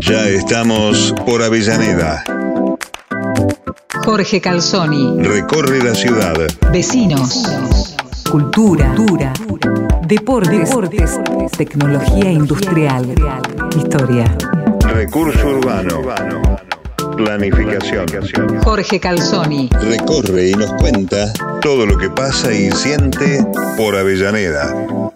Ya estamos por Avellaneda. Jorge Calzoni. Recorre la ciudad. Vecinos. Cultura, cultura, deportes, deportes, tecnología industrial, historia. Recurso urbano. Planificación. Jorge Calzoni. Recorre y nos cuenta todo lo que pasa y siente por Avellaneda.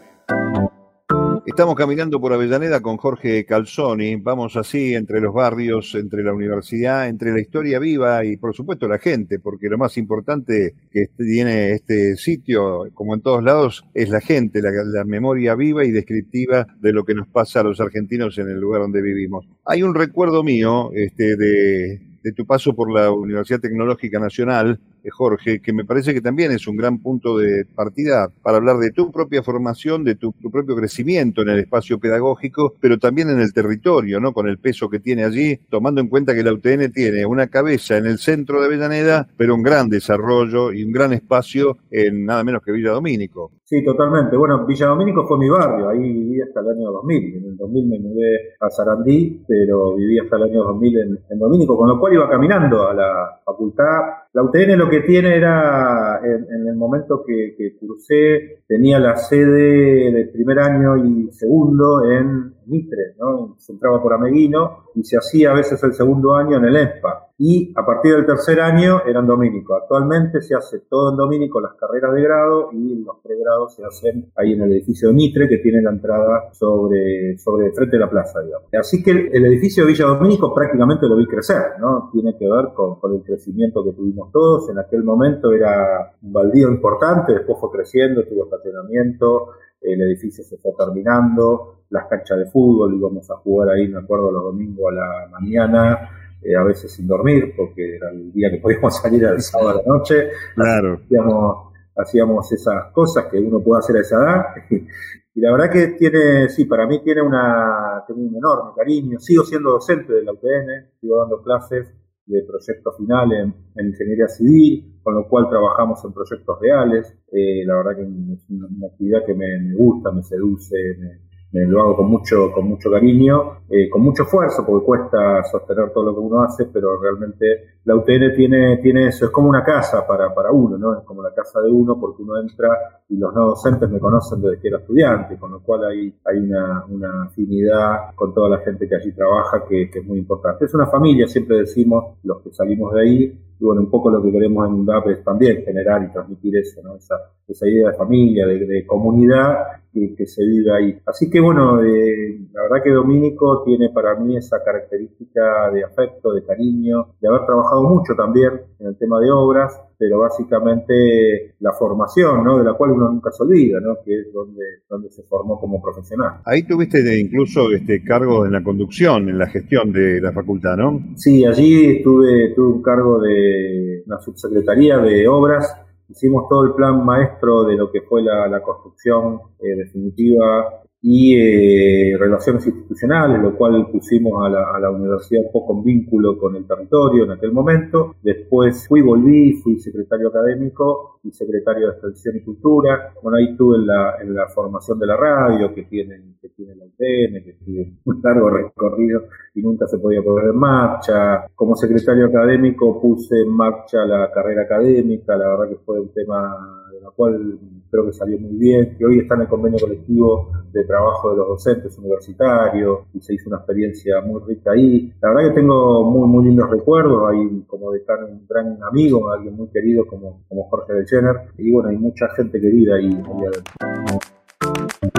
Estamos caminando por Avellaneda con Jorge Calzoni. Vamos así entre los barrios, entre la universidad, entre la historia viva y por supuesto la gente, porque lo más importante que tiene este sitio, como en todos lados, es la gente, la, memoria viva y descriptiva de lo que nos pasa a los argentinos en el lugar donde vivimos. Hay un recuerdo mío este, de, tu paso por la Universidad Tecnológica Nacional, Jorge, que me parece que también es un gran punto de partida para hablar de tu propia formación, de tu, tu, propio crecimiento en el espacio pedagógico, pero también en el territorio, ¿no? Con el peso que tiene allí, tomando en cuenta que la UTN tiene una cabeza en el centro de Avellaneda, pero un gran desarrollo y un gran espacio en nada menos que Villa Domínico. Sí, totalmente. Bueno, Villa Domínico fue mi barrio, ahí viví hasta el año 2000. En el 2000 me mudé a Sarandí, pero viví hasta el año 2000 en, en Domínico, con lo cual iba caminando a la facultad. La UTN lo que tiene era, en, en el momento que, cursé, tenía la sede del primer año y segundo en Mitre, ¿no? Se entraba por Ameguino y se hacía a veces el segundo año en el ESPA. Y a partir del tercer año eran dominico. Actualmente se hace todo en dominico, las carreras de grado y los pregrados se hacen ahí en el edificio de Mitre, que tiene la entrada sobre, sobre frente de la plaza, digamos. Así que el, el edificio de Villa Domínico prácticamente lo vi crecer, ¿no? Tiene que ver con, con el crecimiento que tuvimos todos. En aquel momento era un baldío importante, después fue creciendo, tuvo estacionamiento, el edificio se fue terminando, las canchas de fútbol, íbamos a jugar ahí, me acuerdo, los domingos a la mañana, eh, a veces sin dormir, porque era el día que podíamos salir el sábado a la noche. Claro. Hacíamos, hacíamos esas cosas que uno puede hacer a esa edad. Y la verdad que tiene, sí, para mí tiene una, tiene un enorme cariño. Sigo siendo docente de la UTN, sigo dando clases de proyecto final en, en, ingeniería civil, con lo cual trabajamos en proyectos reales. Eh, la verdad que es una, una actividad que me, me, gusta, me seduce, me lo hago con mucho, con mucho cariño, eh, con mucho esfuerzo, porque cuesta sostener todo lo que uno hace, pero realmente la UTN tiene, tiene eso, es como una casa para, para uno, ¿no? Es como la casa de uno porque uno entra y los no docentes me conocen desde que era estudiante, con lo cual hay, hay una, una afinidad con toda la gente que allí trabaja que es muy importante. Es una familia, siempre decimos, los que salimos de ahí, y bueno, un poco lo que queremos en UNDAP es también generar y transmitir eso, ¿no? Esa, esa idea de familia, de, de comunidad que, que, se vive ahí. Así que bueno, eh, la verdad que Domínico tiene para mí esa característica de afecto, de cariño, de haber trabajado mucho también en el tema de obras, pero básicamente la formación, ¿no? De la cual uno nunca se olvida, ¿no? Que es donde, donde se formó como profesional. Ahí tuviste de incluso este cargo en la conducción, en la gestión de la facultad, ¿no? Sí, allí tuve, tuve un cargo de una subsecretaría de obras hicimos todo el plan maestro de lo que fue la, la construcción eh, definitiva y eh, relaciones institucionales, lo cual pusimos a la, a la, universidad un poco en vínculo con el territorio en aquel momento. Después fui, volví, fui secretario académico y secretario de Extensión y Cultura. Bueno, ahí estuve en la, en la formación de la radio que tiene, que tiene la UTN, que tiene un largo recorrido y nunca se podía poner en marcha. Como secretario académico puse en marcha la carrera académica, la verdad que fue un tema de la cual creo que salió muy bien, que hoy está en el convenio colectivo de trabajo de los docentes universitarios y se hizo una experiencia muy rica ahí. La verdad que tengo muy, muy lindos recuerdos, hay como de tan un gran amigo, alguien muy querido como, como Jorge de Jenner, y bueno, hay mucha gente querida ahí.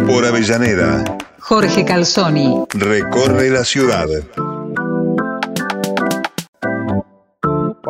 Por Avellaneda. Jorge Calzoni. Recorre la ciudad.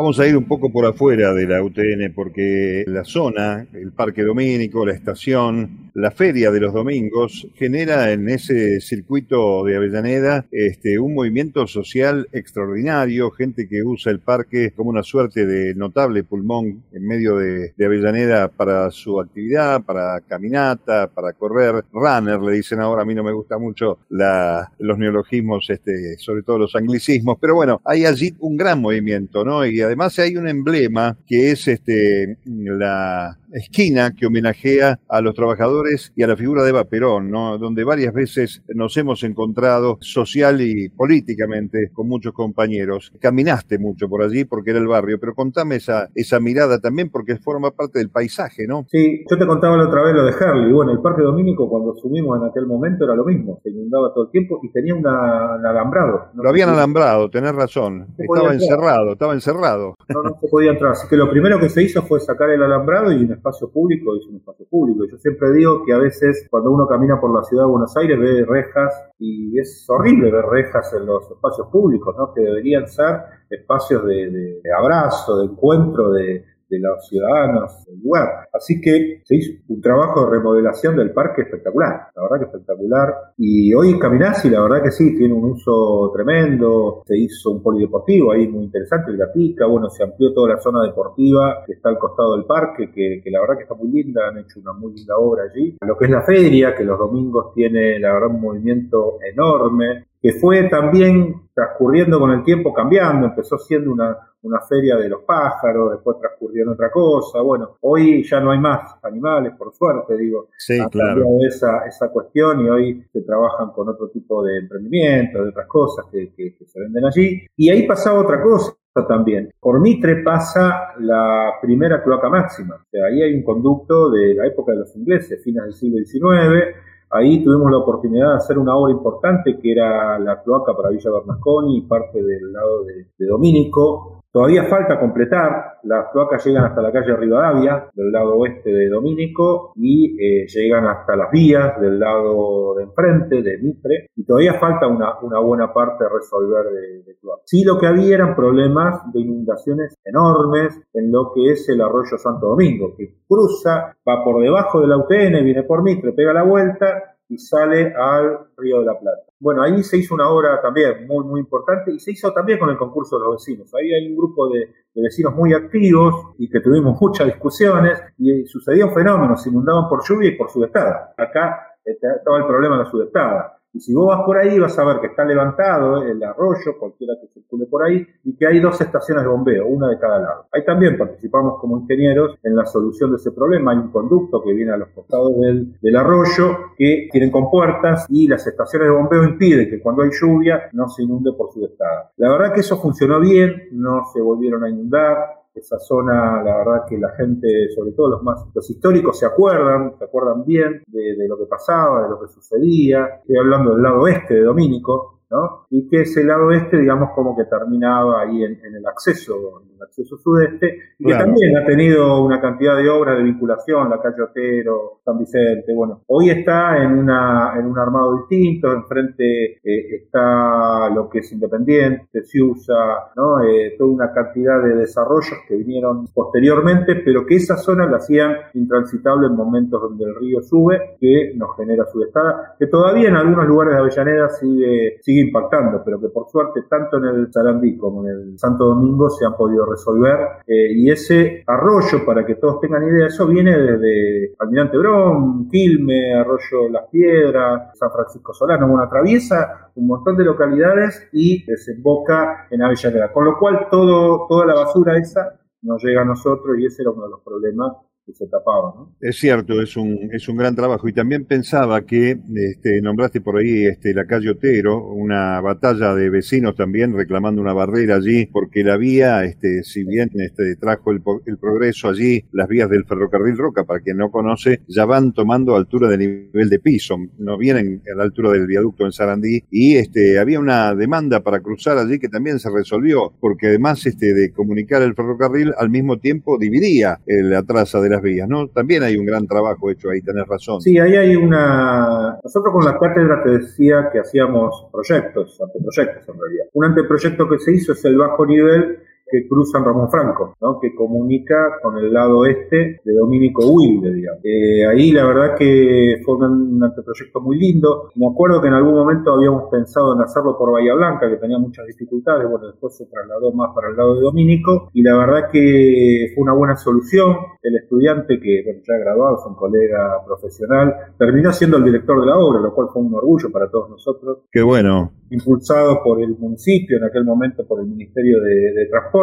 Vamos a ir un poco por afuera de la UTN porque la zona, el Parque Domínico, la estación, la feria de los domingos genera en ese circuito de Avellaneda este, un movimiento social extraordinario, gente que usa el parque como una suerte de notable pulmón en medio de, Avellaneda para su actividad, para caminata, para correr, runner, le dicen ahora, a mí no me gusta mucho la, los neologismos, este, sobre todo los anglicismos, pero bueno, hay allí un gran movimiento, ¿no? Y además hay un emblema que es este, la esquina que homenajea a los trabajadores y a la figura de Eva Perón, ¿no? donde varias veces nos hemos encontrado social y políticamente con muchos compañeros. Caminaste mucho por allí porque era el barrio, pero contame esa, esa mirada también porque forma parte del paisaje, ¿no? Sí, yo te contaba la otra vez lo de Harley. Bueno, el Parque Domínico cuando subimos en aquel momento era lo mismo, se inundaba todo el tiempo y tenía una, un alambrado. lo habían alambrado, tenés razón. estaba encerrado, estaba encerrado. No, no se podía entrar. Así que lo primero que se hizo fue sacar el alambrado y un espacio público es un espacio público. Yo siempre digo que a veces cuando uno camina por la ciudad de Buenos Aires ve rejas y es horrible ver rejas en los espacios públicos, ¿no? Que deberían ser espacios de, de abrazo, de encuentro, de, de los ciudadanos del lugar. Así que se hizo un trabajo de remodelación del parque espectacular, la verdad que espectacular. Y hoy caminás y la verdad que sí, tiene un uso tremendo. Se hizo un polideportivo ahí muy interesante, el Gatica, bueno, se amplió toda la zona deportiva que está al costado del parque, que, que la verdad que está muy linda, han hecho una muy linda obra allí. Lo que es la feria, que los domingos tiene la verdad un movimiento enorme, que fue también transcurriendo con el tiempo cambiando, empezó siendo una, una feria de los pájaros, después transcurrió en otra cosa, bueno, hoy ya no hay más animales, por suerte, digo, sí, claro. esa, esa cuestión y hoy se trabajan con otro tipo de emprendimiento, de otras cosas que, que, que se venden allí, y ahí pasaba otra cosa, también. Por Mitre pasa la primera cloaca máxima. O sea, ahí hay un conducto de la época de los ingleses, fines del siglo XIX, Ahí tuvimos la oportunidad de hacer una obra importante que era la cloaca para Villa Bernasconi y parte del lado de, de Domínico. Todavía falta completar, las cloacas llegan hasta la calle Rivadavia, del lado oeste de Domínico, y eh, llegan hasta las vías del lado de enfrente, de Mitre, y todavía falta una, buena parte resolver de, de cloacas. Sí, lo que había eran problemas de inundaciones enormes en lo que es el arroyo Santo Domingo, que cruza, va por debajo de la UTN, viene por Mitre, pega la vuelta, y sale al Río de la Plata. Bueno, ahí se hizo una obra también muy, muy importante y se hizo también con el concurso de los vecinos. Ahí hay un grupo de, vecinos muy activos y que tuvimos muchas discusiones y sucedían fenómenos, se inundaban por lluvia y por sudestada. Acá estaba el problema de la sudestada. Y si vos vas por ahí, vas a ver que está levantado el arroyo, cualquiera que circule por ahí, y que hay dos estaciones de bombeo, una de cada lado. Ahí también participamos como ingenieros en la solución de ese problema. Hay un conducto que viene a los costados del, arroyo que tienen compuertas y las estaciones de bombeo impiden que cuando hay lluvia no se inunde por su estado. La verdad que eso funcionó bien, no se volvieron a inundar, esa zona, la verdad que la gente, sobre todo los más, los históricos se acuerdan, se acuerdan bien de, lo que pasaba, de lo que sucedía. Estoy hablando del lado este de Domínico, ¿no? Y que ese lado este, digamos, como que terminaba ahí en, en el acceso, en el acceso sudeste, y Claro. que también ha tenido una cantidad de obras de vinculación, la calle Otero, San Vicente, bueno, hoy está en una, en un armado distinto, enfrente eh, está lo que es Independiente, Ciusa, ¿no? Eh, toda una cantidad de desarrollos que vinieron posteriormente, pero que esa zona la hacían intransitable en momentos donde el río sube, que nos genera su estada, que todavía en algunos lugares de Avellaneda sigue, sigue impactando, pero que por suerte tanto en el Sarandí como en el Santo Domingo se han podido resolver. Eh, y ese arroyo, para que todos tengan idea, eso viene desde Almirante Brón, Quilme, Arroyo Las Piedras, San Francisco Solano, bueno, atraviesa un montón de localidades y desemboca en Avellaneda. Con lo cual todo, toda la basura esa nos llega a nosotros y ese era uno de los problemas se tapaba. Es cierto, es un, es un gran trabajo. Y también pensaba que este, nombraste por ahí este, la calle Otero, una batalla de vecinos también reclamando una barrera allí, porque la vía, este, si bien este, trajo el progreso allí, las vías del ferrocarril Roca, para quien no conoce, ya van tomando altura de nivel de piso, no vienen a la altura del viaducto en Sarandí, y este, había una demanda para cruzar allí que también se resolvió, porque además este, de comunicar el ferrocarril, al mismo tiempo dividía eh, la traza de vías, ¿no? También hay un gran trabajo hecho ahí, tenés razón. Sí, ahí hay una... Nosotros con la cátedra te decía que hacíamos proyectos, anteproyectos en realidad. Un anteproyecto que se hizo es el bajo nivel que cruza en Ramón Franco, ¿no? que comunica con el lado este de Domínico Wilde, digamos. Eh, ahí la verdad que fue un, un anteproyecto muy lindo. Me acuerdo que en algún momento habíamos pensado en hacerlo por Bahía Blanca, que tenía muchas dificultades, bueno, después se trasladó más para el lado de Domínico, y la verdad que fue una buena solución. El estudiante que, bueno, ya graduado, es un colega profesional, terminó siendo el director de la obra, lo cual fue un orgullo para todos nosotros. Qué bueno. impulsado por el municipio, en aquel momento por el Ministerio de, Transporte,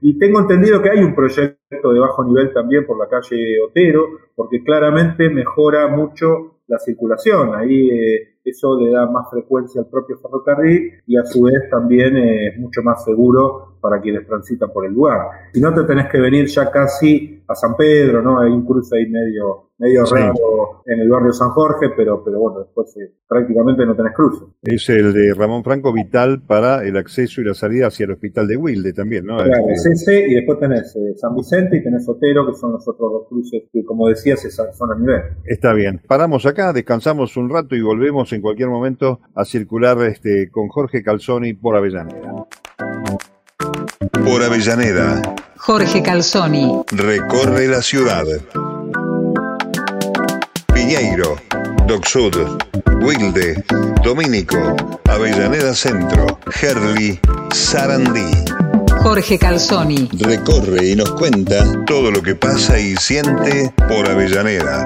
y tengo entendido que hay un proyecto de bajo nivel también por la calle Otero, porque claramente mejora mucho la circulación. Ahí eh, eso le da más frecuencia al propio ferrocarril y a su vez también es mucho más seguro para quienes transitan por el lugar. Si no te tenés que venir ya casi a San Pedro, ¿no? Hay un cruce ahí medio, medio raro en el barrio San Jorge, pero, pero bueno, después eh, prácticamente no tenés cruce. Es el de Ramón Franco vital para el acceso y la salida hacia el hospital de Wilde también, ¿no? Claro, es ese y después tenés eh, San Vicente y tenés Otero, que son los otros dos cruces que, como decías, son a nivel. Está bien. Paramos acá, descansamos un rato y volvemos en cualquier momento a circular este, con Jorge Calzoni por Avellaneda. Por Avellaneda. Jorge Calzoni. Recorre la ciudad. Piñeiro, Doc Sud, Wilde, Domínico, Avellaneda Centro, Herli, Sarandí. Jorge Calzoni. Recorre y nos cuenta todo lo que pasa y siente por Avellaneda.